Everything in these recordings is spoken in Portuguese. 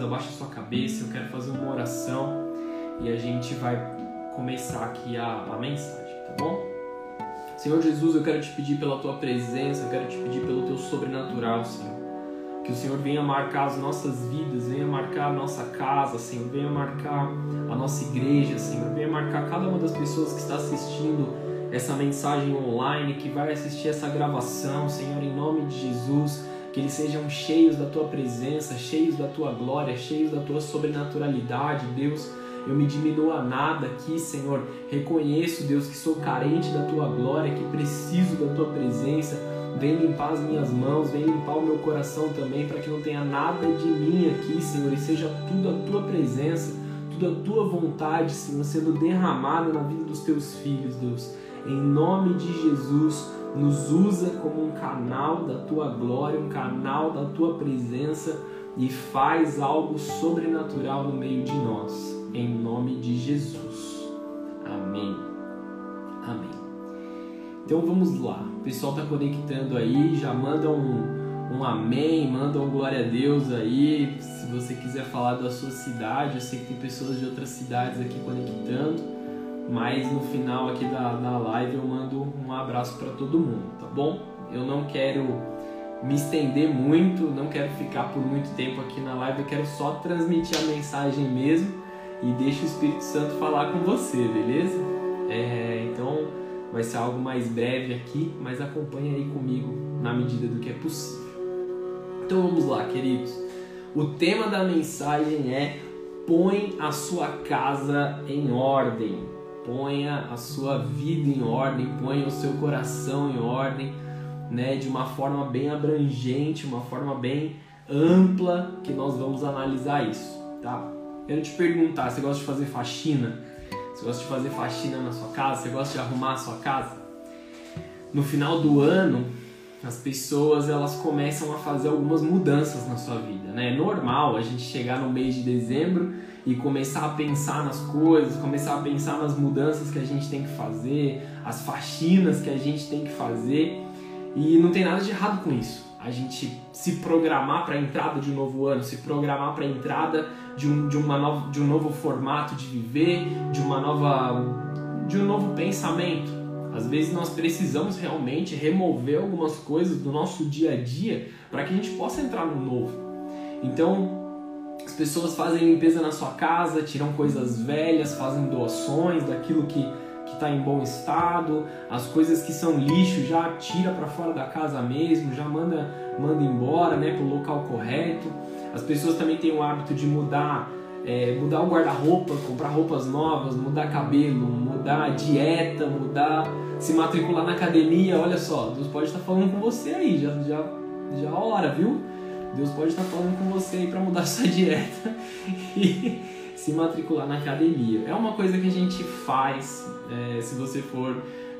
abaixa sua cabeça, eu quero fazer uma oração e a gente vai começar aqui a, a mensagem, tá bom? Senhor Jesus, eu quero te pedir pela tua presença, eu quero te pedir pelo teu sobrenatural, Senhor. Que o Senhor venha marcar as nossas vidas, venha marcar a nossa casa, Senhor, venha marcar a nossa igreja, Senhor, venha marcar cada uma das pessoas que está assistindo essa mensagem online, que vai assistir essa gravação, Senhor, em nome de Jesus que eles sejam cheios da tua presença, cheios da tua glória, cheios da tua sobrenaturalidade, Deus. Eu me diminua nada aqui, Senhor. Reconheço, Deus, que sou carente da tua glória, que preciso da tua presença. Vem limpar as minhas mãos, vem limpar o meu coração também, para que não tenha nada de mim aqui, Senhor, e seja tudo a tua presença, tudo a tua vontade, Senhor, sendo derramada na vida dos teus filhos, Deus. Em nome de Jesus, nos usa como um canal da tua glória, um canal da tua presença e faz algo sobrenatural no meio de nós, em nome de Jesus. Amém. Amém. Então vamos lá, o pessoal está conectando aí, já manda um, um amém, manda um glória a Deus aí. Se você quiser falar da sua cidade, eu sei que tem pessoas de outras cidades aqui conectando mas no final aqui da, da live eu mando um abraço para todo mundo, tá bom? Eu não quero me estender muito, não quero ficar por muito tempo aqui na live, eu quero só transmitir a mensagem mesmo e deixa o Espírito Santo falar com você, beleza? É, então vai ser algo mais breve aqui, mas acompanha aí comigo na medida do que é possível. Então vamos lá, queridos. O tema da mensagem é Põe a sua casa em ordem ponha a sua vida em ordem, ponha o seu coração em ordem, né, de uma forma bem abrangente, uma forma bem ampla que nós vamos analisar isso, tá? Quero te perguntar, você gosta de fazer faxina? Você gosta de fazer faxina na sua casa? Você gosta de arrumar a sua casa? No final do ano, as pessoas elas começam a fazer algumas mudanças na sua vida, né? É normal a gente chegar no mês de dezembro e começar a pensar nas coisas, começar a pensar nas mudanças que a gente tem que fazer, as faxinas que a gente tem que fazer. E não tem nada de errado com isso. A gente se programar para a entrada de um novo ano, se programar para a entrada de um, de, uma nova, de um novo formato de viver, de uma nova de um novo pensamento. Às vezes nós precisamos realmente remover algumas coisas do nosso dia a dia para que a gente possa entrar no novo. Então, as pessoas fazem limpeza na sua casa, tiram coisas velhas, fazem doações daquilo que que está em bom estado, as coisas que são lixo já tira para fora da casa mesmo, já manda manda embora, né, para o local correto. As pessoas também têm o hábito de mudar é, mudar o guarda-roupa, comprar roupas novas, mudar cabelo, mudar dieta, mudar se matricular na academia. Olha só, Deus pode estar falando com você aí, já já já a hora, viu? Deus pode estar falando com você aí para mudar sua dieta e se matricular na academia. É uma coisa que a gente faz. É, se você for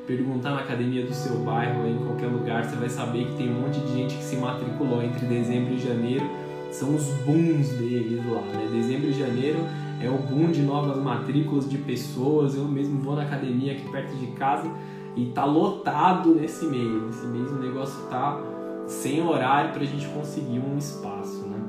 perguntar na academia do seu bairro em qualquer lugar, você vai saber que tem um monte de gente que se matriculou entre dezembro e janeiro. São os booms deles lá, né? Dezembro e janeiro é o boom de novas matrículas de pessoas. Eu mesmo vou na academia aqui perto de casa e tá lotado nesse mês. Nesse mês o negócio tá sem horário para a gente conseguir um espaço, né?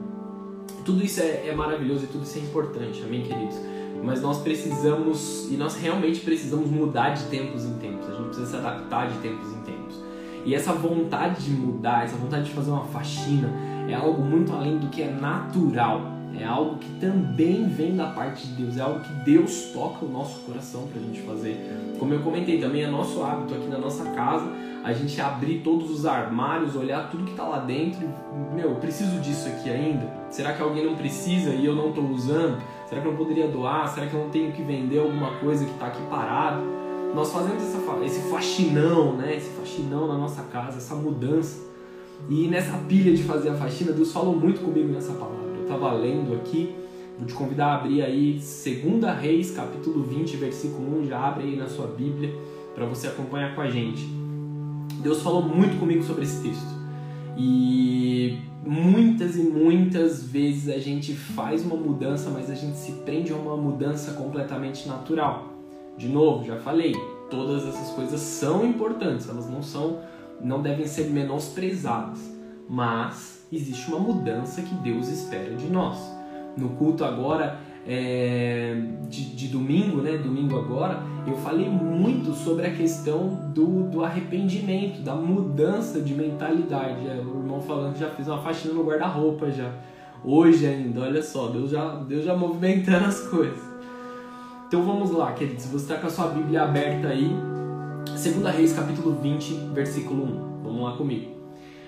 Tudo isso é, é maravilhoso e tudo isso é importante, amém, queridos? Mas nós precisamos, e nós realmente precisamos mudar de tempos em tempos, a gente precisa se adaptar de tempos em tempos. E essa vontade de mudar, essa vontade de fazer uma faxina, é algo muito além do que é natural. É algo que também vem da parte de Deus, é algo que Deus toca o nosso coração para a gente fazer. Como eu comentei, também é nosso hábito aqui na nossa casa a gente abrir todos os armários, olhar tudo que está lá dentro meu, eu preciso disso aqui ainda? Será que alguém não precisa e eu não estou usando? Será que eu não poderia doar? Será que eu não tenho que vender alguma coisa que está aqui parado? Nós fazemos essa, esse faxinão, né? Esse faxinão na nossa casa, essa mudança. E nessa pilha de fazer a faxina, Deus falou muito comigo nessa palavra. Eu estava lendo aqui, vou te convidar a abrir aí 2 Reis, capítulo 20, versículo 1. Já abre aí na sua Bíblia para você acompanhar com a gente. Deus falou muito comigo sobre esse texto. E muitas e muitas vezes a gente faz uma mudança, mas a gente se prende a uma mudança completamente natural. De novo, já falei, todas essas coisas são importantes, elas não são, não devem ser menosprezadas, mas existe uma mudança que Deus espera de nós. no culto agora é, de, de, domingo, né? Domingo agora, eu falei muito sobre a questão do, do arrependimento, da mudança de mentalidade. É, o irmão falando que já fez uma faxina no guarda-roupa já. Hoje ainda, olha só, Deus já, Deus já movimentando as coisas. Então vamos lá, queridos. Você está com a sua Bíblia aberta aí, 2 Reis capítulo 20, versículo 1. Vamos lá comigo.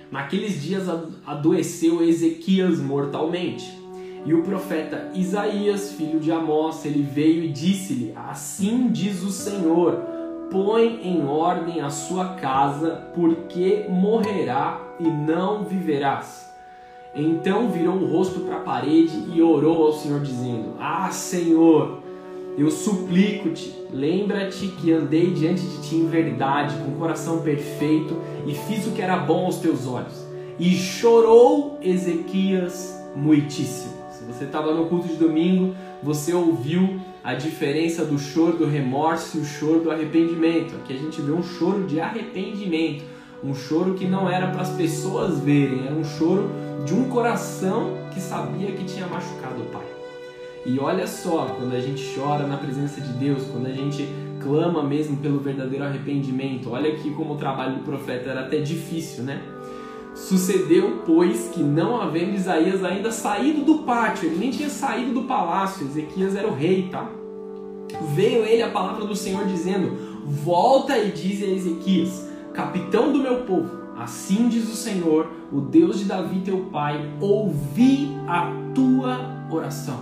Naqueles dias adoeceu Ezequias mortalmente e o profeta Isaías, filho de Amós, ele veio e disse-lhe: Assim diz o Senhor: Põe em ordem a sua casa, porque morrerá e não viverás. Então virou o rosto para a parede e orou ao Senhor, dizendo: Ah, Senhor, eu suplico-te, lembra-te que andei diante de ti em verdade, com coração perfeito, e fiz o que era bom aos teus olhos. E chorou Ezequias muitíssimo você estava no culto de domingo, você ouviu a diferença do choro do remorso e o choro do arrependimento. Aqui a gente vê um choro de arrependimento, um choro que não era para as pessoas verem, era um choro de um coração que sabia que tinha machucado o Pai. E olha só, quando a gente chora na presença de Deus, quando a gente clama mesmo pelo verdadeiro arrependimento, olha aqui como o trabalho do profeta era até difícil, né? Sucedeu, pois, que não havendo Isaías ainda saído do pátio, ele nem tinha saído do palácio, Ezequias era o rei, tá? Veio ele a palavra do Senhor dizendo: Volta e diz a Ezequias, capitão do meu povo, assim diz o Senhor, o Deus de Davi teu pai, ouvi a tua oração.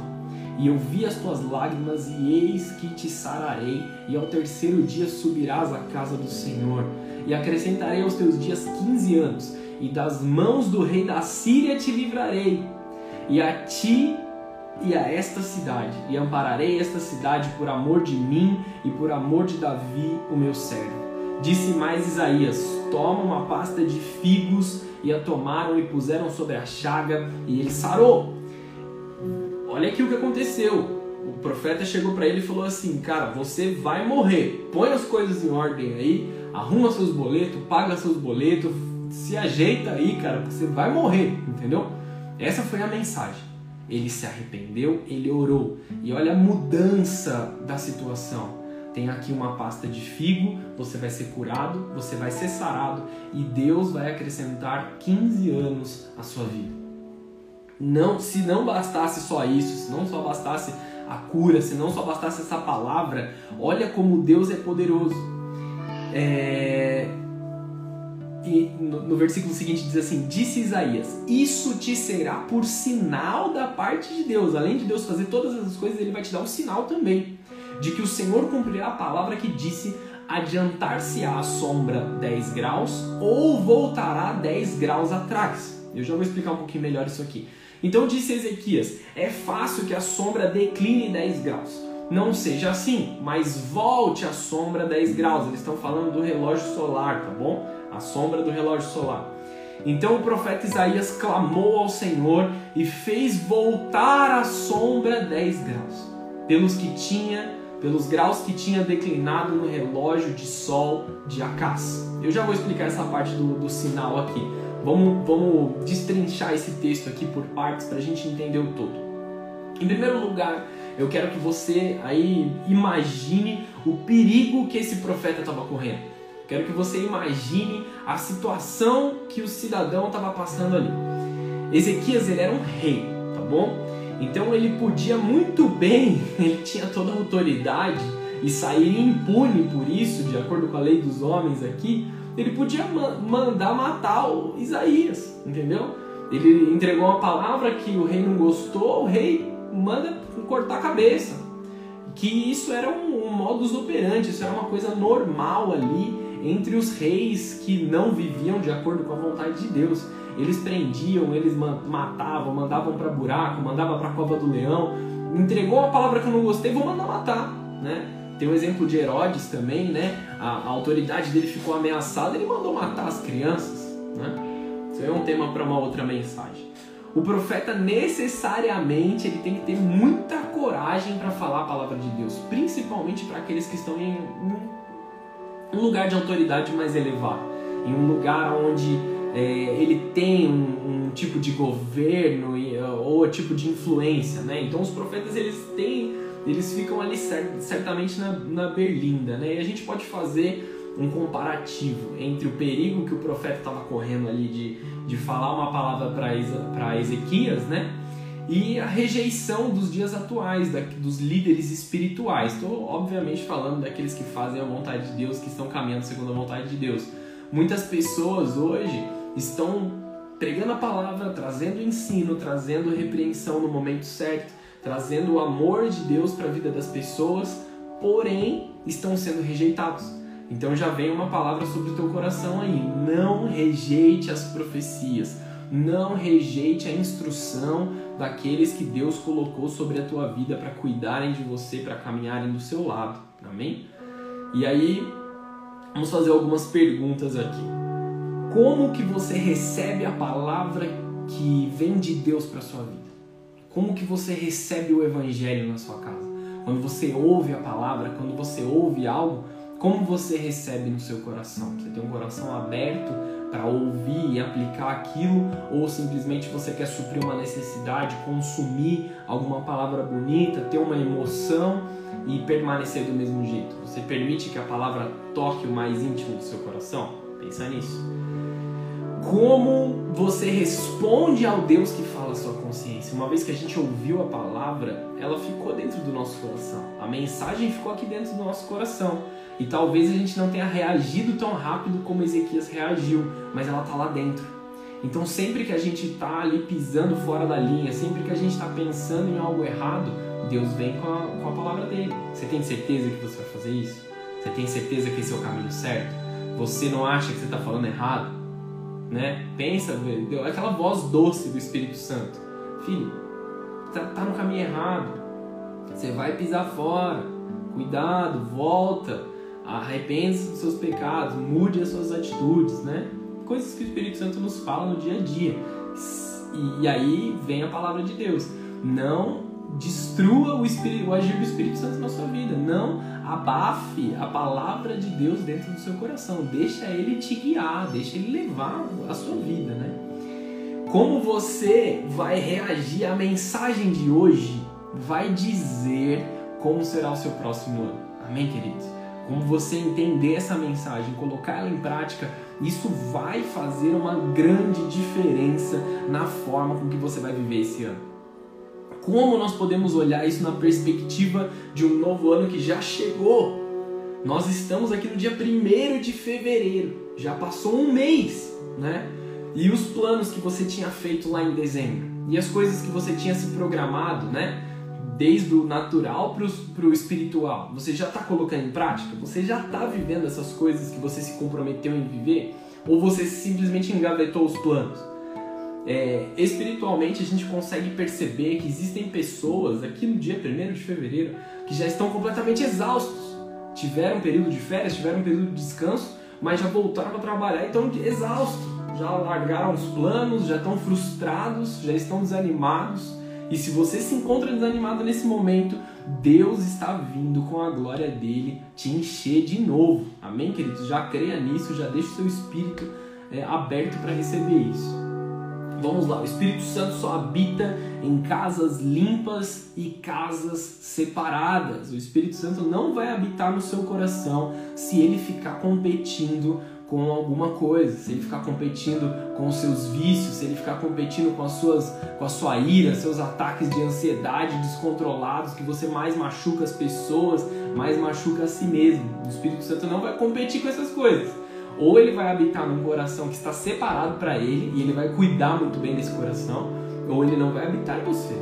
E eu vi as tuas lágrimas, e eis que te sararei, e ao terceiro dia subirás à casa do Senhor, e acrescentarei aos teus dias quinze anos e das mãos do rei da Síria te livrarei, e a ti e a esta cidade, e ampararei esta cidade por amor de mim e por amor de Davi, o meu servo. Disse mais Isaías: Toma uma pasta de figos, e a tomaram e puseram sobre a chaga, e ele sarou. Olha aqui o que aconteceu. O profeta chegou para ele e falou assim: Cara, você vai morrer. Põe as coisas em ordem aí, arruma seus boletos, paga seus boletos, se ajeita aí, cara, porque você vai morrer, entendeu? Essa foi a mensagem. Ele se arrependeu, ele orou. E olha a mudança da situação. Tem aqui uma pasta de figo, você vai ser curado, você vai ser sarado e Deus vai acrescentar 15 anos à sua vida. Não, se não bastasse só isso, se não só bastasse a cura, se não só bastasse essa palavra, olha como Deus é poderoso. É, no, no, versículo seguinte diz assim: Disse Isaías: Isso te será por sinal da parte de Deus. Além de Deus fazer todas essas coisas, ele vai te dar um sinal também de que o Senhor cumprirá a palavra que disse: Adiantar-se-á a sombra 10 graus ou voltará 10 graus atrás. Eu já vou explicar um pouquinho melhor isso aqui. Então disse Ezequias: É fácil que a sombra decline 10 graus. Não seja assim, mas volte a sombra 10 graus. Eles estão falando do relógio solar, tá bom? A sombra do relógio solar. Então o profeta Isaías clamou ao Senhor e fez voltar a sombra 10 graus, pelos que tinha, pelos graus que tinha declinado no relógio de sol de Acás. Eu já vou explicar essa parte do, do sinal aqui. Vamos, vamos destrinchar esse texto aqui por partes para a gente entender o todo. Em primeiro lugar, eu quero que você aí imagine o perigo que esse profeta estava correndo. Quero que você imagine a situação que o cidadão estava passando ali. Ezequias ele era um rei, tá bom? Então ele podia muito bem, ele tinha toda a autoridade e sair impune por isso, de acordo com a lei dos homens aqui, ele podia mandar matar o Isaías, entendeu? Ele entregou uma palavra que o rei não gostou, o rei manda cortar a cabeça. Que isso era um, um modus operandi, isso era uma coisa normal ali entre os reis que não viviam de acordo com a vontade de Deus. Eles prendiam, eles matavam, mandavam para buraco, mandavam para a cova do leão. Entregou a palavra que eu não gostei, vou mandar matar, né? Tem o exemplo de Herodes também, né? A, a autoridade dele ficou ameaçada, ele mandou matar as crianças, né? Isso é um tema para uma outra mensagem. O profeta necessariamente ele tem que ter muita coragem para falar a palavra de Deus, principalmente para aqueles que estão em, em um lugar de autoridade mais elevado, em um lugar onde é, ele tem um, um, tipo de governo ou tipo de influência, né? Então os profetas eles têm, eles ficam ali certamente na, na berlinda, né? E a gente pode fazer um comparativo entre o perigo que o profeta estava correndo ali de, de falar uma palavra para Ezequias, né? E a rejeição dos dias atuais, da, dos líderes espirituais. Estou, obviamente, falando daqueles que fazem a vontade de Deus, que estão caminhando segundo a vontade de Deus. Muitas pessoas hoje estão pregando a palavra, trazendo ensino, trazendo repreensão no momento certo, trazendo o amor de Deus para a vida das pessoas, porém estão sendo rejeitados. Então já vem uma palavra sobre o teu coração aí. Não rejeite as profecias. Não rejeite a instrução daqueles que Deus colocou sobre a tua vida para cuidarem de você, para caminharem do seu lado. Amém? E aí, vamos fazer algumas perguntas aqui. Como que você recebe a palavra que vem de Deus para sua vida? Como que você recebe o evangelho na sua casa? Quando você ouve a palavra, quando você ouve algo, como você recebe no seu coração? Você tem um coração aberto para ouvir e aplicar aquilo ou simplesmente você quer suprir uma necessidade, consumir alguma palavra bonita, ter uma emoção e permanecer do mesmo jeito? Você permite que a palavra toque o mais íntimo do seu coração? Pensa nisso. Como você responde ao Deus que fala a sua consciência? Uma vez que a gente ouviu a palavra, ela ficou dentro do nosso coração. A mensagem ficou aqui dentro do nosso coração. E talvez a gente não tenha reagido tão rápido como Ezequias reagiu, mas ela está lá dentro. Então sempre que a gente está ali pisando fora da linha, sempre que a gente está pensando em algo errado, Deus vem com a, com a palavra dele. Você tem certeza que você vai fazer isso? Você tem certeza que esse é o caminho certo? Você não acha que você está falando errado? Né? Pensa, aquela voz doce do Espírito Santo. Filho, tá, tá no caminho errado. Você vai pisar fora. Cuidado, volta arrependa-se dos seus pecados, mude as suas atitudes, né? Coisas que o Espírito Santo nos fala no dia a dia. E aí vem a palavra de Deus. Não destrua o, espírito, o agir do Espírito Santo na sua vida. Não abafe a palavra de Deus dentro do seu coração. Deixa ele te guiar, deixa ele levar a sua vida, né? Como você vai reagir à mensagem de hoje vai dizer como será o seu próximo ano. Amém, queridos? como você entender essa mensagem, colocar ela em prática, isso vai fazer uma grande diferença na forma com que você vai viver esse ano. Como nós podemos olhar isso na perspectiva de um novo ano que já chegou? Nós estamos aqui no dia 1 de fevereiro, já passou um mês, né? E os planos que você tinha feito lá em dezembro, e as coisas que você tinha se programado, né? desde o natural para o espiritual, você já está colocando em prática? Você já está vivendo essas coisas que você se comprometeu em viver? Ou você simplesmente engavetou os planos? É, espiritualmente, a gente consegue perceber que existem pessoas aqui no dia 1 de fevereiro que já estão completamente exaustos. Tiveram um período de férias, tiveram um período de descanso, mas já voltaram para trabalhar e estão exaustos. Já largaram os planos, já estão frustrados, já estão desanimados e se você se encontra desanimado nesse momento, Deus está vindo com a glória dele te encher de novo. Amém, queridos? Já creia nisso, já deixa o seu espírito é, aberto para receber isso. Vamos lá, o Espírito Santo só habita em casas limpas e casas separadas. O Espírito Santo não vai habitar no seu coração se ele ficar competindo com alguma coisa, se ele ficar competindo com os seus vícios, se ele ficar competindo com as suas com a sua ira, seus ataques de ansiedade descontrolados, que você mais machuca as pessoas, mais machuca a si mesmo. O Espírito Santo não vai competir com essas coisas. Ou ele vai habitar num coração que está separado para ele e ele vai cuidar muito bem desse coração, ou ele não vai habitar em você.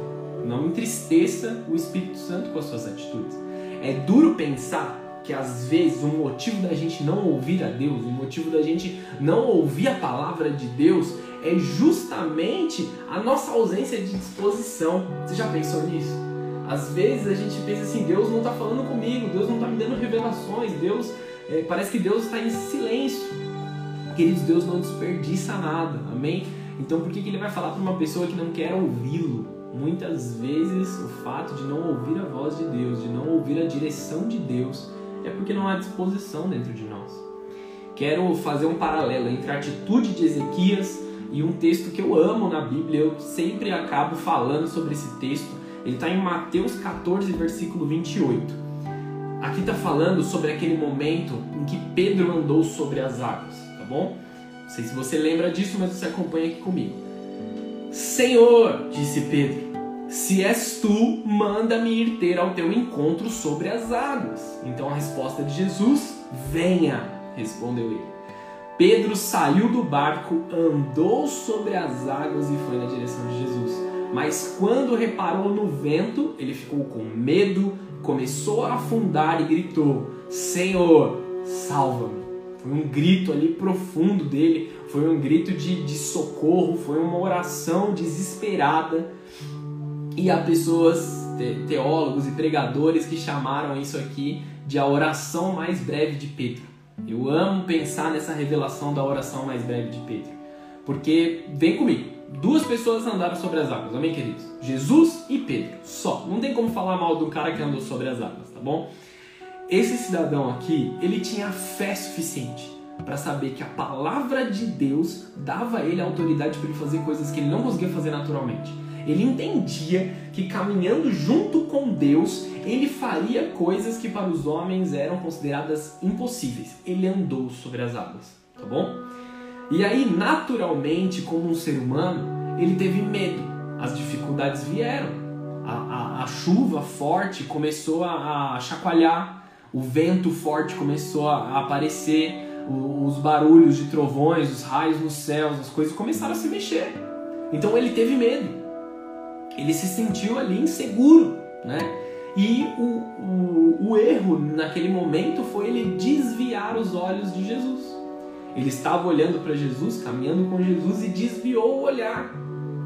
Não entristeça o Espírito Santo com as suas atitudes. É duro pensar que às vezes o motivo da gente não ouvir a Deus, o motivo da gente não ouvir a palavra de Deus é justamente a nossa ausência de disposição. Você já pensou nisso? Às vezes a gente pensa assim, Deus não está falando comigo, Deus não está me dando revelações, Deus é, parece que Deus está em silêncio. Queridos, Deus não desperdiça nada, amém? Então por que, que ele vai falar para uma pessoa que não quer ouvi-lo? Muitas vezes o fato de não ouvir a voz de Deus, de não ouvir a direção de Deus, é porque não há disposição dentro de nós. quero fazer um paralelo entre a atitude de Ezequias e um texto que eu amo na Bíblia, eu sempre acabo falando sobre esse texto. Ele está em Mateus 14, versículo 28. Aqui está falando sobre aquele momento em que Pedro andou sobre as águas, tá bom? Não sei se você lembra disso, mas você acompanha aqui comigo. Senhor, disse Pedro, se és tu, manda-me ir ter ao teu encontro sobre as águas. Então a resposta de Jesus: Venha, respondeu ele. Pedro saiu do barco, andou sobre as águas e foi na direção de Jesus. Mas quando reparou no vento, ele ficou com medo, começou a afundar e gritou: Senhor, salva-me. Foi um grito ali profundo dele, foi um grito de, de socorro, foi uma oração desesperada. E há pessoas, teólogos e pregadores que chamaram isso aqui de a oração mais breve de Pedro. Eu amo pensar nessa revelação da oração mais breve de Pedro. Porque, vem comigo, duas pessoas andaram sobre as águas, amém, queridos? Jesus e Pedro, só. Não tem como falar mal um cara que andou sobre as águas, tá bom? Esse cidadão aqui, ele tinha fé suficiente para saber que a palavra de Deus dava a ele a autoridade para ele fazer coisas que ele não conseguia fazer naturalmente. Ele entendia que caminhando junto com Deus, ele faria coisas que para os homens eram consideradas impossíveis. Ele andou sobre as águas, tá bom? E aí, naturalmente, como um ser humano, ele teve medo. As dificuldades vieram. A, a, a chuva forte começou a, a, chacoalhar, o vento forte começou a, aparecer, o, os barulhos de trovões, os raios nos céus, as coisas começaram a se mexer. Então ele teve medo ele se sentiu ali inseguro, né? E o, o, o, erro naquele momento foi ele desviar os olhos de Jesus. Ele estava olhando para Jesus, caminhando com Jesus e desviou o olhar.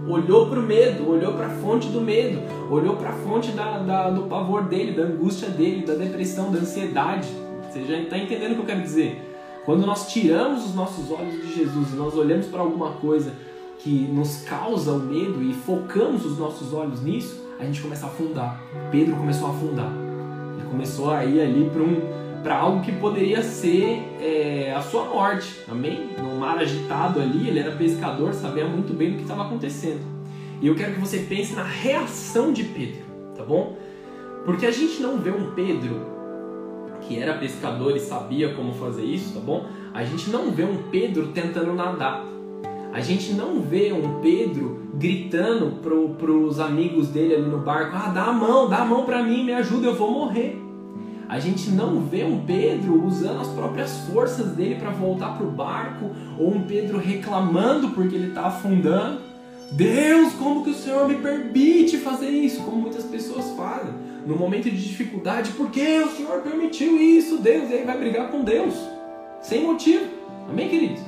Olhou para o medo, olhou para a fonte do medo, olhou para a fonte da, da, do pavor dele, da angústia dele, da depressão, da ansiedade. Você já está entendendo o que eu quero dizer? Quando nós tiramos os nossos olhos de Jesus e nós olhamos para alguma coisa que nos causa o medo e focamos os nossos olhos nisso, a gente começa a afundar. Pedro começou a afundar. Ele começou a ir ali para um para algo que poderia ser é, a sua morte, amém? Num mar agitado ali, ele era pescador, sabia muito bem do que estava acontecendo. E eu quero que você pense na reação de Pedro, tá bom? Porque a gente não vê um Pedro que era pescador e sabia como fazer isso, tá bom? A gente não vê um Pedro tentando nadar. A gente não vê um Pedro gritando para os amigos dele ali no barco: ah, dá a mão, dá a mão para mim, me ajuda, eu vou morrer. A gente não vê um Pedro usando as próprias forças dele para voltar para o barco, ou um Pedro reclamando porque ele está afundando. Deus, como que o Senhor me permite fazer isso? Como muitas pessoas fazem. No momento de dificuldade, por que o Senhor permitiu isso, Deus? E aí vai brigar com Deus. Sem motivo. Amém, queridos?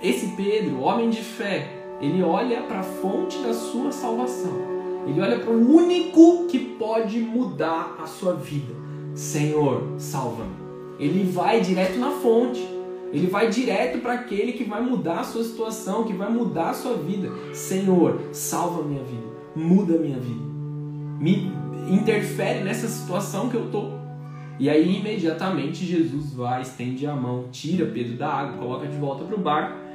Esse Pedro, homem de fé, ele olha para a fonte da sua salvação. Ele olha para o único que pode mudar a sua vida. Senhor, salva-me. Ele vai direto na fonte. Ele vai direto para aquele que vai mudar a sua situação, que vai mudar a sua vida. Senhor, salva a minha vida. Muda a minha vida. Me interfere nessa situação que eu tô. E aí imediatamente Jesus vai, estende a mão, tira Pedro da água, coloca de volta para o barco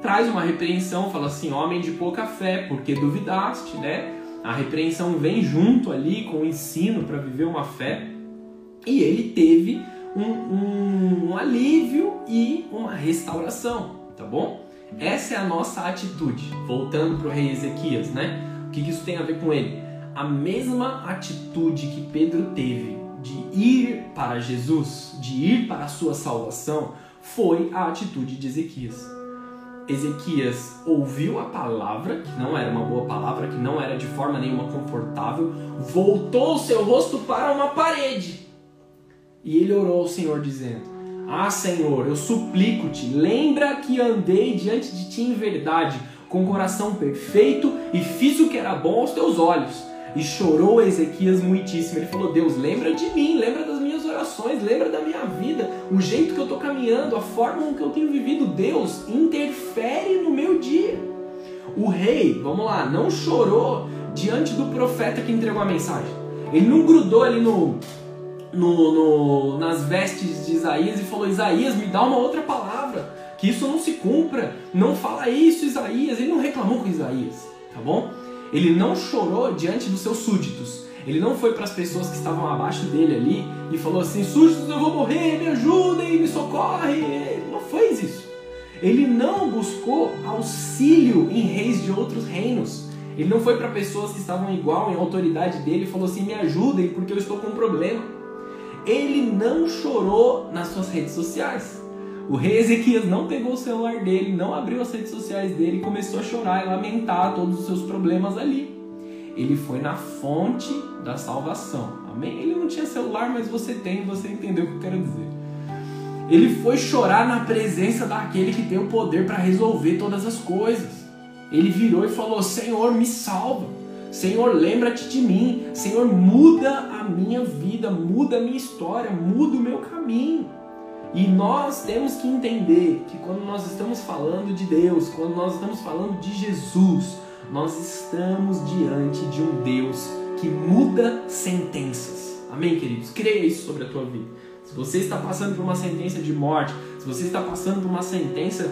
traz uma repreensão, fala assim: homem de pouca fé, porque duvidaste, né? A repreensão vem junto ali com o ensino para viver uma fé. E ele teve um, um, um alívio e uma restauração, tá bom? Essa é a nossa atitude. Voltando para o rei Ezequias, né? O que, que isso tem a ver com ele? A mesma atitude que Pedro teve de ir para Jesus, de ir para a sua salvação, foi a atitude de Ezequias. Ezequias ouviu a palavra, que não era uma boa palavra, que não era de forma nenhuma confortável, voltou o seu rosto para uma parede. E ele orou ao Senhor, dizendo: Ah, Senhor, eu suplico-te, lembra que andei diante de ti em verdade, com coração perfeito e fiz o que era bom aos teus olhos. E chorou Ezequias muitíssimo. Ele falou: Deus, lembra de mim, lembra orações, lembra da minha vida, o jeito que eu estou caminhando, a forma com que eu tenho vivido. Deus interfere no meu dia. O rei, vamos lá, não chorou diante do profeta que entregou a mensagem. Ele não grudou ali no, no, no, nas vestes de Isaías e falou: Isaías, me dá uma outra palavra, que isso não se cumpra. Não fala isso, Isaías. Ele não reclamou com Isaías, tá bom? Ele não chorou diante dos seus súditos. Ele não foi para as pessoas que estavam abaixo dele ali e falou assim: súditos, eu vou morrer, me ajudem, me socorre. Ele não fez isso. Ele não buscou auxílio em reis de outros reinos. Ele não foi para pessoas que estavam igual em autoridade dele e falou assim: me ajudem porque eu estou com um problema. Ele não chorou nas suas redes sociais. O rei Ezequias não pegou o celular dele, não abriu as redes sociais dele e começou a chorar e lamentar todos os seus problemas ali. Ele foi na fonte da salvação. Amém? Ele não tinha celular, mas você tem, você entendeu o que eu quero dizer. Ele foi chorar na presença daquele que tem o poder para resolver todas as coisas. Ele virou e falou: Senhor, me salva. Senhor, lembra-te de mim. Senhor, muda a minha vida, muda a minha história, muda o meu caminho. E nós temos que entender que quando nós estamos falando de Deus, quando nós estamos falando de Jesus, nós estamos diante de um Deus que muda sentenças. Amém, queridos? Creia isso sobre a tua vida. Se você está passando por uma sentença de morte, se você está passando por uma sentença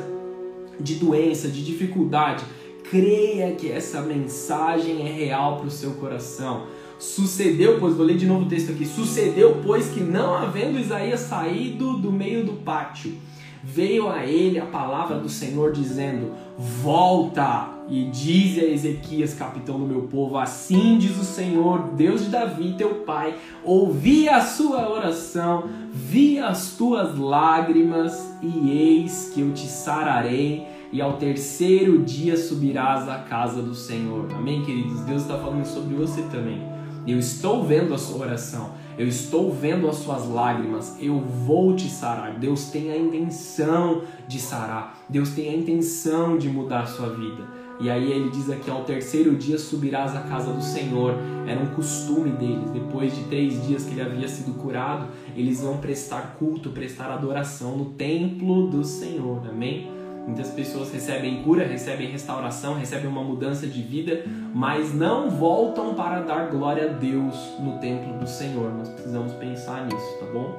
de doença, de dificuldade, creia que essa mensagem é real para o seu coração. Sucedeu, pois, vou ler de novo o texto aqui. Sucedeu, pois, que não havendo Isaías saído do meio do pátio, veio a ele a palavra do Senhor dizendo: Volta e dize a Ezequias, capitão do meu povo: Assim diz o Senhor, Deus de Davi, teu pai: Ouvi a sua oração, vi as tuas lágrimas, e eis que eu te sararei. E ao terceiro dia subirás à casa do Senhor. Amém, queridos? Deus está falando sobre você também. Eu estou vendo a sua oração. Eu estou vendo as suas lágrimas, eu vou te sarar. Deus tem a intenção de sarar, Deus tem a intenção de mudar a sua vida. E aí ele diz aqui: ao terceiro dia subirás à casa do Senhor. Era um costume deles. Depois de três dias que ele havia sido curado, eles vão prestar culto, prestar adoração no templo do Senhor. Amém? Muitas pessoas recebem cura, recebem restauração, recebem uma mudança de vida, mas não voltam para dar glória a Deus no templo do Senhor. Nós precisamos pensar nisso, tá bom?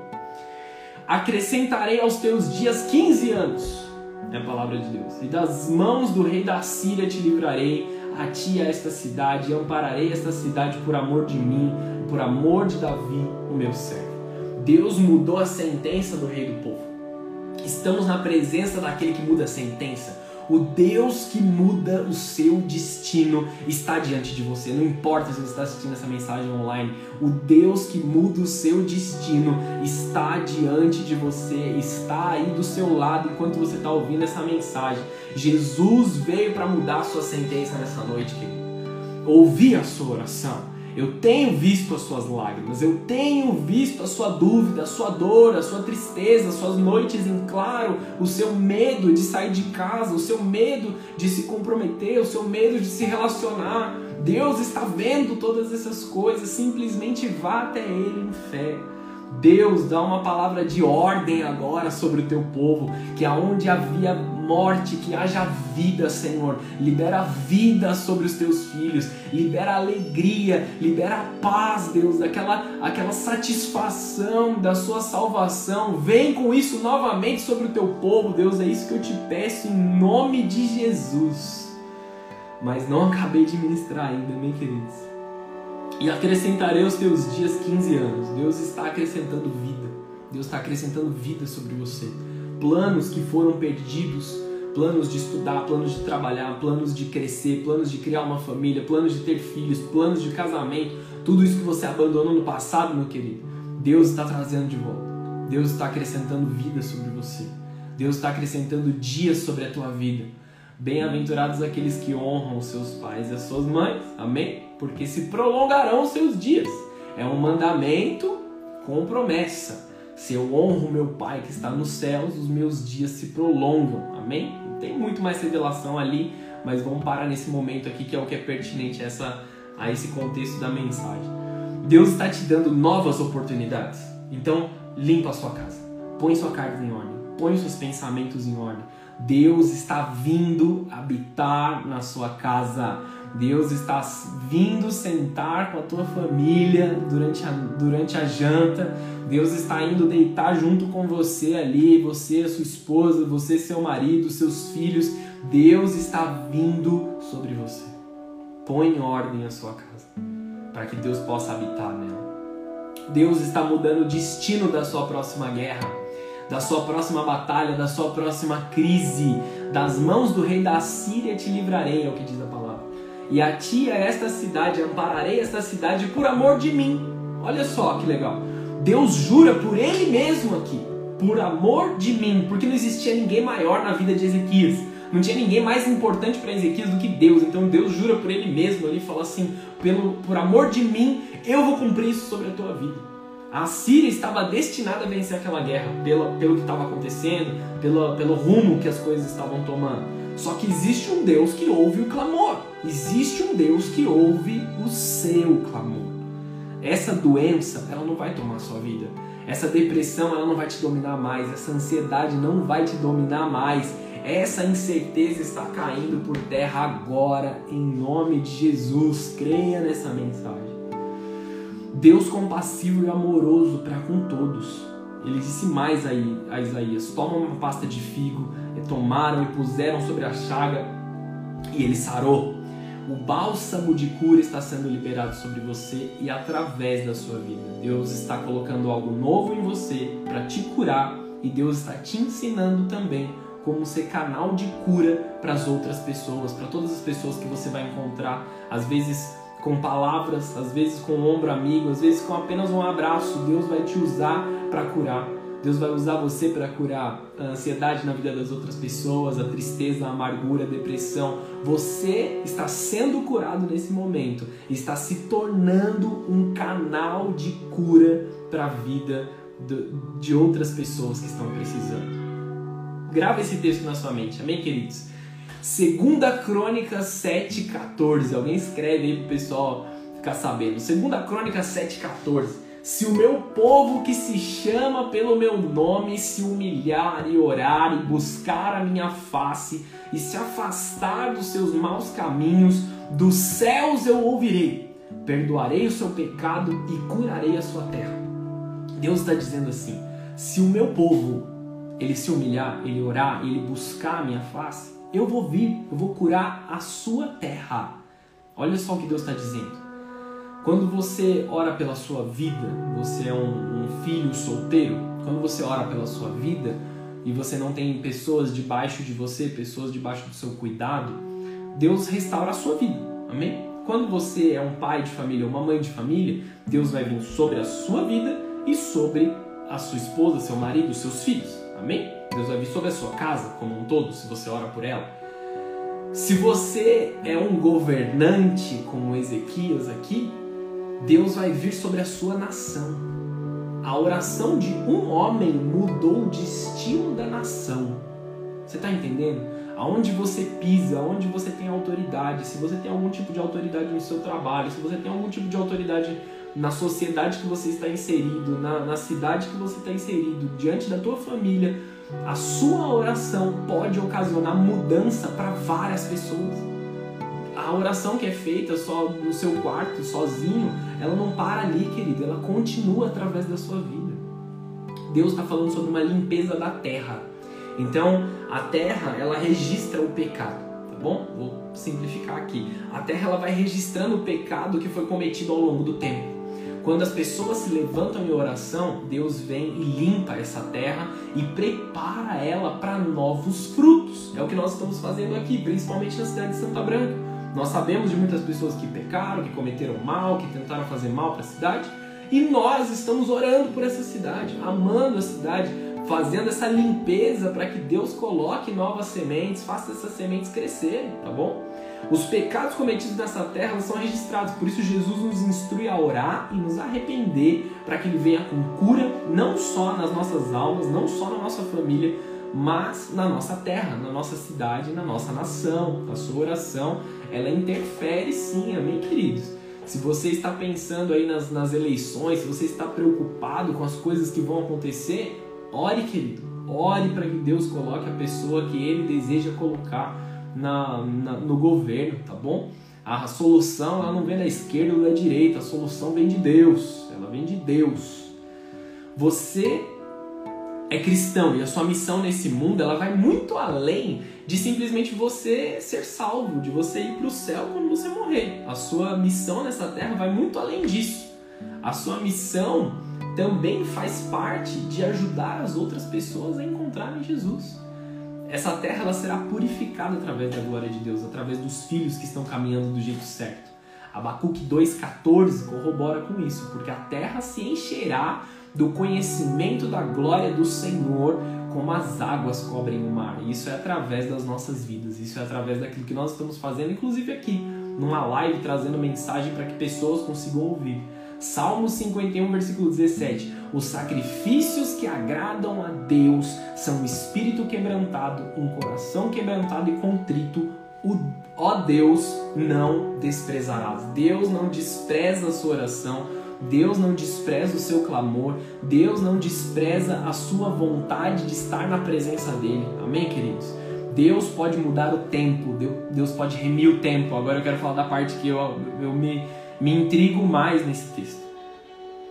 Acrescentarei aos teus dias 15 anos, é a palavra de Deus, e das mãos do rei da Síria te livrarei, a ti a esta cidade, e ampararei esta cidade por amor de mim, por amor de Davi, o meu servo. Deus mudou a sentença do rei do povo. Estamos na presença daquele que muda a sentença. O Deus que muda o seu destino está diante de você. Não importa se você está assistindo essa mensagem online. O Deus que muda o seu destino está diante de você, está aí do seu lado enquanto você está ouvindo essa mensagem. Jesus veio para mudar a sua sentença nessa noite, querido. Ouvi a sua oração eu tenho visto as suas lágrimas, eu tenho visto a sua dúvida, a sua dor, a sua tristeza, as suas noites em claro, o seu medo de sair de casa, o seu medo de se comprometer, o seu medo de se relacionar. Deus está vendo todas essas coisas, simplesmente vá até Ele em fé. Deus dá uma palavra de ordem agora sobre o teu povo, que aonde havia morte, que haja vida, Senhor. Libera vida sobre os teus filhos, libera alegria, libera paz, Deus, aquela, aquela satisfação da sua salvação. Vem com isso novamente sobre o teu povo, Deus. É isso que eu te peço em nome de Jesus. Mas não acabei de ministrar ainda, meus queridos. E acrescentarei os teus dias 15 anos. Deus está acrescentando vida. Deus está acrescentando vida sobre você planos que foram perdidos, planos de estudar, planos de trabalhar, planos de crescer, planos de criar uma família, planos de ter filhos, planos de casamento, tudo isso que você abandonou no passado, meu querido, Deus está trazendo de volta. Deus está acrescentando vida sobre você. Deus está acrescentando dias sobre a tua vida. Bem-aventurados aqueles que honram os seus pais e as suas mães. Amém? Porque se prolongarão os seus dias. É um mandamento com promessa. Se eu honro meu Pai que está nos céus, os meus dias se prolongam. Amém? Não tem muito mais revelação ali, mas vamos parar nesse momento aqui que é o que é pertinente a, essa, a esse contexto da mensagem. Deus está te dando novas oportunidades. Então, limpa a sua casa. Põe sua carga em ordem. Põe seus pensamentos em ordem. Deus está vindo habitar na sua casa. Deus está vindo sentar com a tua família durante a, durante a janta. Deus está indo deitar junto com você ali, você, sua esposa, você, seu marido, seus filhos. Deus está vindo sobre você. Põe em ordem a sua casa, para que Deus possa habitar nela. Deus está mudando o destino da sua próxima guerra, da sua próxima batalha, da sua próxima crise. Das mãos do rei da Síria te livrarei, é o que diz a palavra. E a ti, a esta cidade, ampararei esta cidade por amor de mim. Olha só que legal. Deus jura por ele mesmo aqui, por amor de mim, porque não existia ninguém maior na vida de Ezequias. Não tinha ninguém mais importante para Ezequias do que Deus. Então Deus jura por ele mesmo ali, fala assim: pelo, por amor de mim, eu vou cumprir isso sobre a tua vida. A Síria estava destinada a vencer aquela guerra pelo, pelo que estava acontecendo, pelo, pelo rumo que as coisas estavam tomando. Só que existe um Deus que ouve o clamor. Existe um Deus que ouve o seu clamor. Essa doença, ela não vai tomar sua vida. Essa depressão, ela não vai te dominar mais. Essa ansiedade não vai te dominar mais. Essa incerteza está caindo por terra agora, em nome de Jesus. Creia nessa mensagem. Deus compassivo e amoroso para com todos. Ele disse mais a Isaías: Tomam uma pasta de figo, e tomaram e puseram sobre a chaga, e ele sarou. O bálsamo de cura está sendo liberado sobre você e através da sua vida. Deus está colocando algo novo em você para te curar e Deus está te ensinando também como ser canal de cura para as outras pessoas, para todas as pessoas que você vai encontrar, às vezes com palavras, às vezes com um ombro amigo, às vezes com apenas um abraço. Deus vai te usar para curar. Deus vai usar você para curar a ansiedade na vida das outras pessoas, a tristeza, a amargura, a depressão. Você está sendo curado nesse momento, está se tornando um canal de cura para a vida de outras pessoas que estão precisando. Grava esse texto na sua mente, amém, queridos? Segunda Crônica 7,14. Alguém escreve aí pro pessoal ficar sabendo. Segunda Crônica 7,14. Se o meu povo que se chama pelo meu nome se humilhar e orar e buscar a minha face e se afastar dos seus maus caminhos, dos céus eu ouvirei, perdoarei o seu pecado e curarei a sua terra. Deus está dizendo assim: se o meu povo ele se humilhar, ele orar, ele buscar a minha face, eu vou vir, eu vou curar a sua terra. Olha só o que Deus está dizendo. Quando você ora pela sua vida, você é um, um filho solteiro, quando você ora pela sua vida e você não tem pessoas debaixo de você, pessoas debaixo do seu cuidado, Deus restaura a sua vida. Amém? Quando você é um pai de família, uma mãe de família, Deus vai vir sobre a sua vida e sobre a sua esposa, seu marido, seus filhos. Amém? Deus vai vir sobre a sua casa como um todo, se você ora por ela. Se você é um governante como Ezequias aqui, Deus vai vir sobre a sua nação. A oração de um homem mudou o destino da nação. Você está entendendo? Aonde você pisa, aonde você tem autoridade, se você tem algum tipo de autoridade no seu trabalho, se você tem algum tipo de autoridade na sociedade que você está inserido, na, na cidade que você está inserido, diante da tua família, a sua oração pode ocasionar mudança para várias pessoas a oração que é feita só no seu quarto, sozinho, ela não para ali, querido, ela continua através da sua vida. Deus está falando sobre uma limpeza da terra. Então, a terra, ela registra o pecado, tá bom? Vou simplificar aqui. A terra, ela vai registrando o pecado que foi cometido ao longo do tempo. Quando as pessoas se levantam em oração, Deus vem e limpa essa terra e prepara ela para novos frutos. É o que nós estamos fazendo aqui, principalmente na cidade de Santa Branca. Nós sabemos de muitas pessoas que pecaram, que cometeram mal, que tentaram fazer mal para a cidade, e nós estamos orando por essa cidade, amando a cidade, fazendo essa limpeza para que Deus coloque novas sementes, faça essas sementes crescerem, tá bom? Os pecados cometidos nessa terra são registrados, por isso Jesus nos instrui a orar e nos arrepender para que Ele venha com cura, não só nas nossas almas, não só na nossa família, mas na nossa terra, na nossa cidade, na nossa nação. A sua oração, ela interfere sim, amém, queridos? Se você está pensando aí nas, nas eleições, se você está preocupado com as coisas que vão acontecer, ore, querido. Ore para que Deus coloque a pessoa que Ele deseja colocar na, na, no governo, tá bom? A solução ela não vem da esquerda ou da direita, a solução vem de Deus. Ela vem de Deus. Você é cristão e a sua missão nesse mundo ela vai muito além de simplesmente você ser salvo, de você ir para o céu quando você morrer. A sua missão nessa terra vai muito além disso. A sua missão também faz parte de ajudar as outras pessoas a encontrarem Jesus essa terra ela será purificada através da glória de Deus, através dos filhos que estão caminhando do jeito certo. Abacuque 2,14 corrobora com isso, porque a terra se encherá do conhecimento da glória do Senhor, como as águas cobrem o mar. Isso é através das nossas vidas, isso é através daquilo que nós estamos fazendo, inclusive aqui, numa live, trazendo mensagem para que pessoas consigam ouvir. Salmo 51, versículo 17: Os sacrifícios que agradam a Deus são um espírito quebrantado, um coração quebrantado e contrito. O, ó Deus, não desprezarás. Deus não despreza a sua oração, Deus não despreza o seu clamor, Deus não despreza a sua vontade de estar na presença dele. Amém, queridos? Deus pode mudar o tempo, Deus pode remir o tempo. Agora eu quero falar da parte que eu, eu me me intrigo mais nesse texto.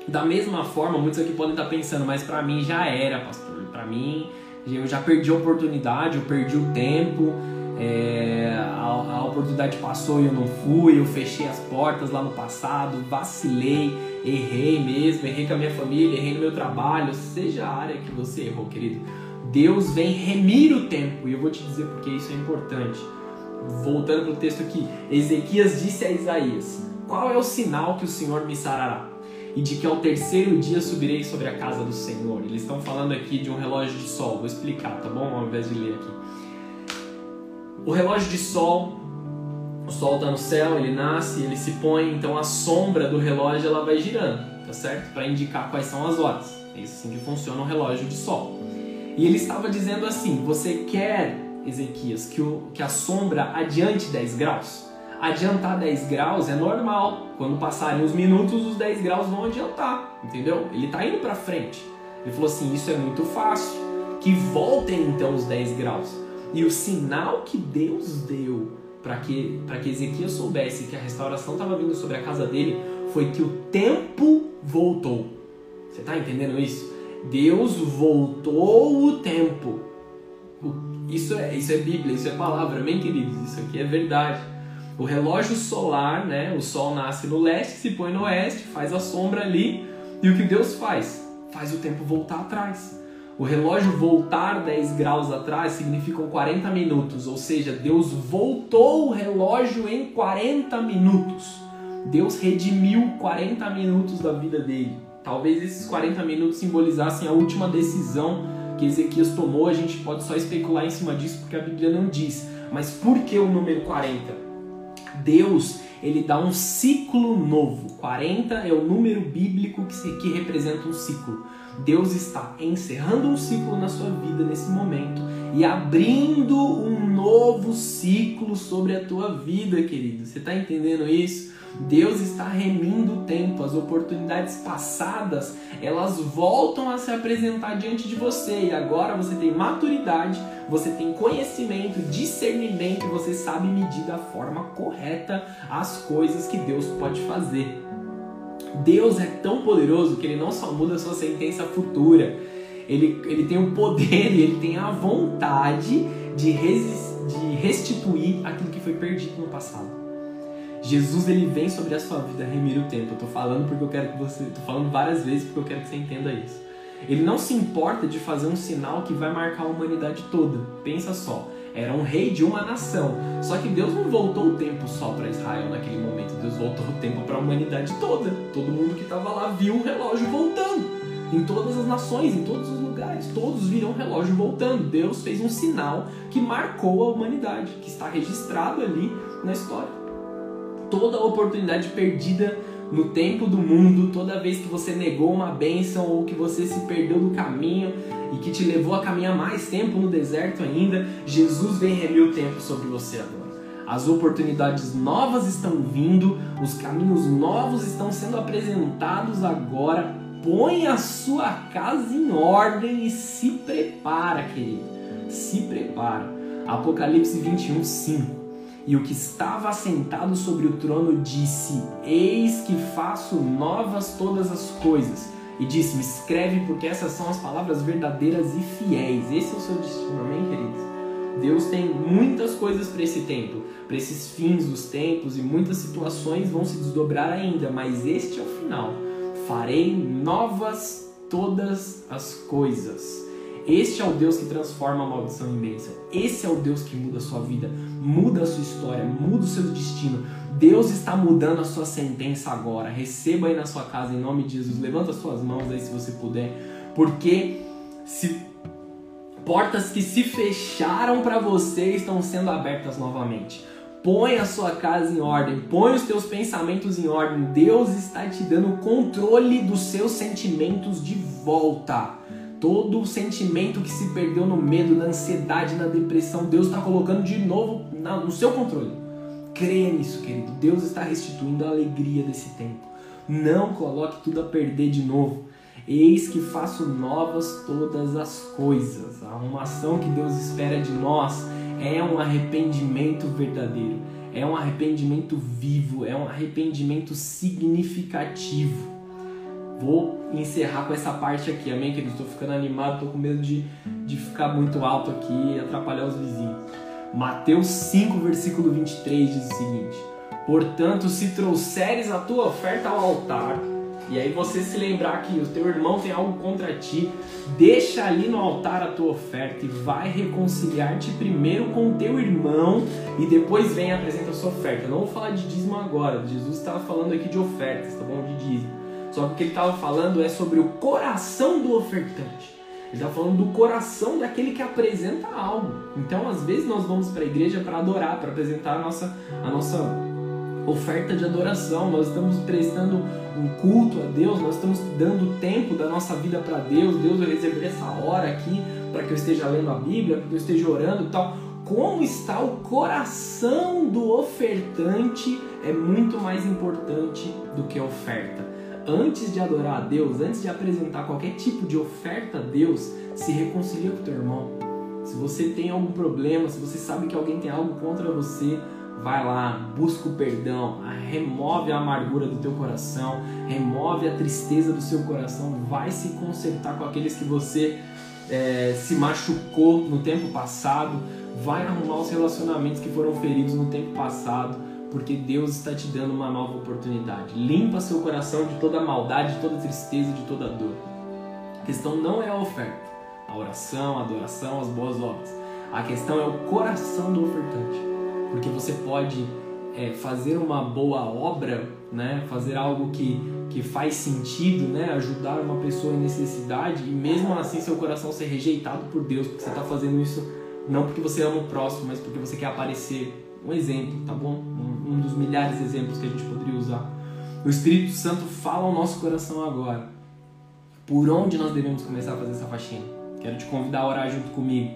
Da mesma forma, muitos aqui podem estar pensando, mas para mim já era, pastor. Para mim, eu já perdi a oportunidade, eu perdi o tempo, é, a, a, oportunidade passou e eu não fui, eu fechei as portas lá no passado, vacilei, errei mesmo, errei com a minha família, errei no meu trabalho, seja a área que você errou, querido. Deus vem remir o tempo e eu vou te dizer porque isso é importante. Voltando para o texto aqui, Ezequias disse a Isaías: qual é o sinal que o Senhor me sarará? E de que ao terceiro dia subirei sobre a casa do Senhor. Eles estão falando aqui de um relógio de sol. Vou explicar, tá bom? Ao invés de ler aqui. O relógio de sol, o sol está no céu, ele nasce, ele se põe, então a sombra do relógio ela vai girando, tá certo? Para indicar quais são as horas. É assim que funciona o relógio de sol. E ele estava dizendo assim: Você quer, Ezequias, que, o, que a sombra adiante 10 graus? Adiantar 10 graus é normal. Quando passarem os minutos, os 10 graus vão adiantar, entendeu? Ele está indo para frente. Ele falou assim: Isso é muito fácil. Que voltem então os 10 graus. E o sinal que Deus deu para que, que Ezequias soubesse que a restauração estava vindo sobre a casa dele foi que o tempo voltou. Você está entendendo isso? Deus voltou o tempo. Isso é, isso é Bíblia, isso é palavra, amém, queridos? Isso aqui é verdade. O relógio solar, né? O sol nasce no leste, se põe no oeste, faz a sombra ali. E o que Deus faz? Faz o tempo voltar atrás. O relógio voltar 10 graus atrás significam 40 minutos, ou seja, Deus voltou o relógio em 40 minutos. Deus redimiu 40 minutos da vida dele. Talvez esses 40 minutos simbolizassem a última decisão que Ezequias tomou. A gente pode só especular em cima disso porque a Bíblia não diz. Mas por que o número 40? Deus ele dá um ciclo novo. 40 é o número bíblico que, se, que representa um ciclo. Deus está encerrando um ciclo na sua vida nesse momento e abrindo um novo ciclo sobre a tua vida, querido. Você está entendendo isso? Deus está remindo o tempo, as oportunidades passadas, elas voltam a se apresentar diante de você e agora você tem maturidade, você tem conhecimento, discernimento você sabe medir da forma correta as coisas que Deus pode fazer. Deus é tão poderoso que ele não só muda a sua sentença futura, ele, ele tem o poder e ele tem a vontade de, de restituir aquilo que foi perdido no passado. Jesus ele vem sobre a sua vida remir o tempo. Eu tô falando porque eu quero que você, tô falando várias vezes porque eu quero que você entenda isso. Ele não se importa de fazer um sinal que vai marcar a humanidade toda. Pensa só, era um rei de uma nação. Só que Deus não voltou o tempo só para Israel naquele momento. Deus voltou o tempo para a humanidade toda. Todo mundo que estava lá viu o relógio voltando. Em todas as nações, em todos os lugares, todos viram o relógio voltando. Deus fez um sinal que marcou a humanidade, que está registrado ali na história toda oportunidade perdida no tempo do mundo, toda vez que você negou uma bênção ou que você se perdeu do caminho e que te levou a caminhar mais tempo no deserto ainda, Jesus vem remir o tempo sobre você agora. As oportunidades novas estão vindo, os caminhos novos estão sendo apresentados agora. Põe a sua casa em ordem e se prepara, querido. Se prepara. Apocalipse 21, 5. E o que estava assentado sobre o trono disse: Eis que faço novas todas as coisas. E disse-me: Escreve, porque essas são as palavras verdadeiras e fiéis. Esse é o seu destino, amém, queridos? Deus tem muitas coisas para esse tempo, para esses fins dos tempos, e muitas situações vão se desdobrar ainda, mas este é o final. Farei novas todas as coisas. Este é o Deus que transforma a maldição em bênção. Esse é o Deus que muda a sua vida, muda a sua história, muda o seu destino. Deus está mudando a sua sentença agora. Receba aí na sua casa em nome de Jesus. Levanta as suas mãos aí se você puder, porque se portas que se fecharam para você estão sendo abertas novamente. Põe a sua casa em ordem, põe os teus pensamentos em ordem. Deus está te dando o controle dos seus sentimentos de volta. Todo o sentimento que se perdeu no medo, na ansiedade, na depressão, Deus está colocando de novo no seu controle. Creia nisso, querido. Deus está restituindo a alegria desse tempo. Não coloque tudo a perder de novo. Eis que faço novas todas as coisas. A arrumação que Deus espera de nós é um arrependimento verdadeiro, é um arrependimento vivo, é um arrependimento significativo. Vou encerrar com essa parte aqui, amém, querido? Estou ficando animado, estou com medo de, de ficar muito alto aqui e atrapalhar os vizinhos. Mateus 5, versículo 23 diz o seguinte: Portanto, se trouxeres a tua oferta ao altar, e aí você se lembrar que o teu irmão tem algo contra ti, deixa ali no altar a tua oferta e vai reconciliar-te primeiro com o teu irmão e depois vem e apresenta a sua oferta. não vou falar de dízimo agora, Jesus estava falando aqui de ofertas, tá bom? De dízimo. Só que o que ele estava falando é sobre o coração do ofertante. Ele está falando do coração daquele que apresenta algo. Então, às vezes, nós vamos para a igreja para adorar, para apresentar a nossa, a nossa oferta de adoração. Nós estamos prestando um culto a Deus, nós estamos dando tempo da nossa vida para Deus. Deus vai receber essa hora aqui para que eu esteja lendo a Bíblia, para que eu esteja orando e tal. Como está o coração do ofertante é muito mais importante do que a oferta. Antes de adorar a Deus, antes de apresentar qualquer tipo de oferta a Deus, se reconcilia com o teu irmão. Se você tem algum problema, se você sabe que alguém tem algo contra você, vai lá, busca o perdão, remove a amargura do teu coração, remove a tristeza do seu coração, vai se consertar com aqueles que você é, se machucou no tempo passado, vai arrumar os relacionamentos que foram feridos no tempo passado, porque Deus está te dando uma nova oportunidade. Limpa seu coração de toda maldade, de toda tristeza, de toda dor. A questão não é a oferta, a oração, a adoração, as boas obras. A questão é o coração do ofertante porque você pode é, fazer uma boa obra, né? fazer algo que, que faz sentido, né? ajudar uma pessoa em necessidade e mesmo assim seu coração ser rejeitado por Deus, porque você está fazendo isso não porque você ama o próximo, mas porque você quer aparecer. Um exemplo, tá bom? Um, um dos milhares de exemplos que a gente poderia usar. O Espírito Santo fala ao nosso coração agora. Por onde nós devemos começar a fazer essa faxina? Quero te convidar a orar junto comigo.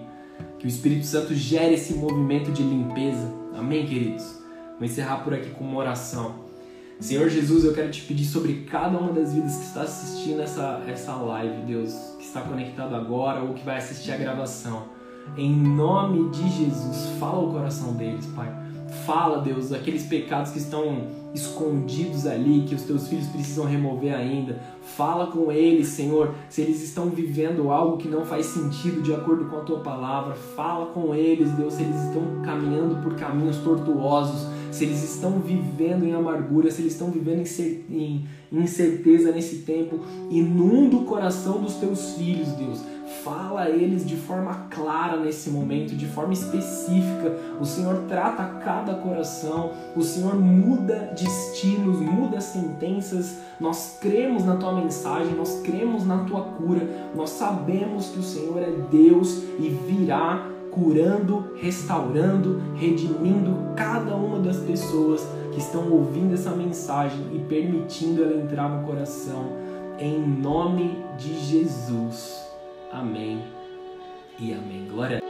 Que o Espírito Santo gere esse movimento de limpeza Amém, queridos? Vou encerrar por aqui com uma oração. Senhor Jesus, eu quero te pedir sobre cada uma das vidas que está assistindo essa, essa live, Deus, que está conectado agora ou que vai assistir a gravação. Em nome de Jesus, fala o coração deles, Pai. Fala, Deus, aqueles pecados que estão escondidos ali, que os teus filhos precisam remover ainda. Fala com eles, Senhor, se eles estão vivendo algo que não faz sentido de acordo com a tua palavra. Fala com eles, Deus, se eles estão caminhando por caminhos tortuosos, se eles estão vivendo em amargura, se eles estão vivendo em incerteza nesse tempo. Inunda o coração dos teus filhos, Deus fala a eles de forma clara nesse momento, de forma específica. O Senhor trata cada coração, o Senhor muda destinos, muda sentenças. Nós cremos na tua mensagem, nós cremos na tua cura, nós sabemos que o Senhor é Deus e virá curando, restaurando, redimindo cada uma das pessoas que estão ouvindo essa mensagem e permitindo ela entrar no coração. Em nome de Jesus. Amém e amém. Glória